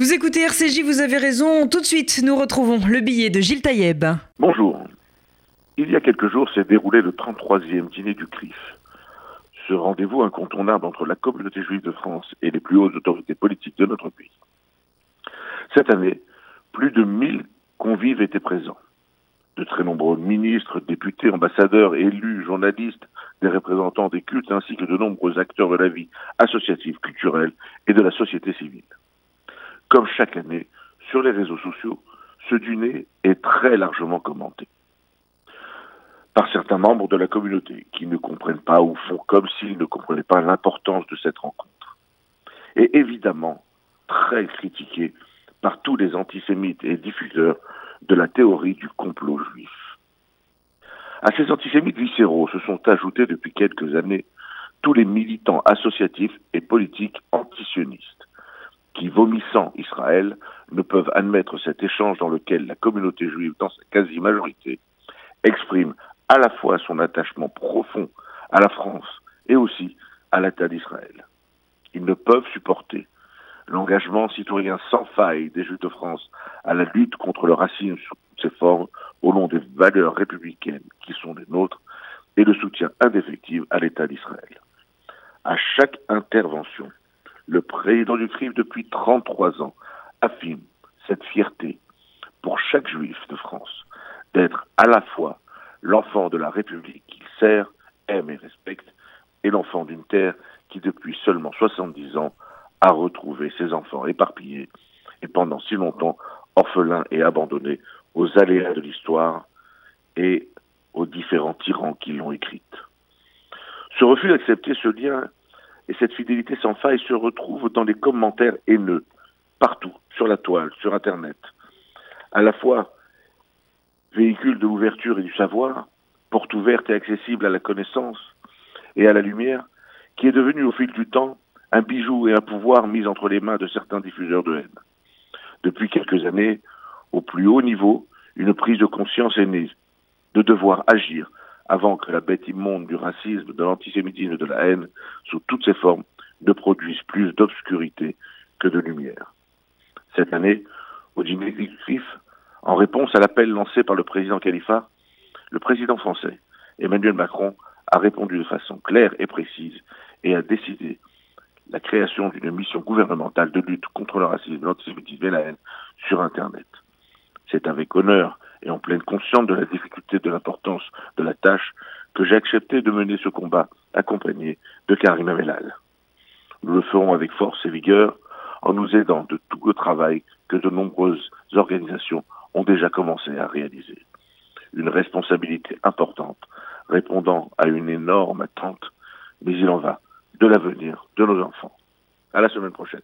Vous écoutez RCJ, vous avez raison. Tout de suite, nous retrouvons le billet de Gilles Taïeb. Bonjour. Il y a quelques jours s'est déroulé le 33e dîner du CRIF. Ce rendez-vous incontournable entre la communauté juive de France et les plus hautes autorités politiques de notre pays. Cette année, plus de 1000 convives étaient présents. De très nombreux ministres, députés, ambassadeurs, élus, journalistes, des représentants des cultes ainsi que de nombreux acteurs de la vie associative, culturelle et de la société civile. Comme chaque année, sur les réseaux sociaux, ce dîner est très largement commenté par certains membres de la communauté qui ne comprennent pas ou font comme s'ils ne comprenaient pas l'importance de cette rencontre. Et évidemment, très critiqué par tous les antisémites et diffuseurs de la théorie du complot juif. À ces antisémites viscéraux se sont ajoutés depuis quelques années tous les militants associatifs et politiques antisionistes qui, vomissant Israël, ne peuvent admettre cet échange dans lequel la communauté juive, dans sa quasi-majorité, exprime à la fois son attachement profond à la France et aussi à l'État d'Israël. Ils ne peuvent supporter l'engagement citoyen sans faille des Juifs de France à la lutte contre le racisme sous ses formes au nom des valeurs républicaines qui sont les nôtres et le soutien indéfectible à l'État d'Israël. À chaque intervention, le président du CRIF depuis 33 ans affirme cette fierté pour chaque juif de France d'être à la fois l'enfant de la République qu'il sert, aime et respecte, et l'enfant d'une terre qui depuis seulement 70 ans a retrouvé ses enfants éparpillés et pendant si longtemps orphelins et abandonnés aux aléas de l'histoire et aux différents tyrans qui l'ont écrite. Ce refus d'accepter ce lien et cette fidélité sans faille se retrouve dans les commentaires haineux, partout, sur la toile, sur Internet. À la fois véhicule de l'ouverture et du savoir, porte ouverte et accessible à la connaissance et à la lumière, qui est devenu au fil du temps un bijou et un pouvoir mis entre les mains de certains diffuseurs de haine. Depuis quelques années, au plus haut niveau, une prise de conscience est née, de devoir agir avant que la bête immonde du racisme, de l'antisémitisme et de la haine, sous toutes ses formes, ne produise plus d'obscurité que de lumière. Cette année, au dîner CRIF, en réponse à l'appel lancé par le président Khalifa, le président français, Emmanuel Macron, a répondu de façon claire et précise et a décidé la création d'une mission gouvernementale de lutte contre le racisme, l'antisémitisme et la haine sur Internet. C'est avec honneur et en pleine conscience de la difficulté de l'importance de la tâche que j'ai accepté de mener ce combat accompagné de Karim Amelal. Nous le ferons avec force et vigueur en nous aidant de tout le travail que de nombreuses organisations ont déjà commencé à réaliser. Une responsabilité importante répondant à une énorme attente, mais il en va de l'avenir de nos enfants. À la semaine prochaine.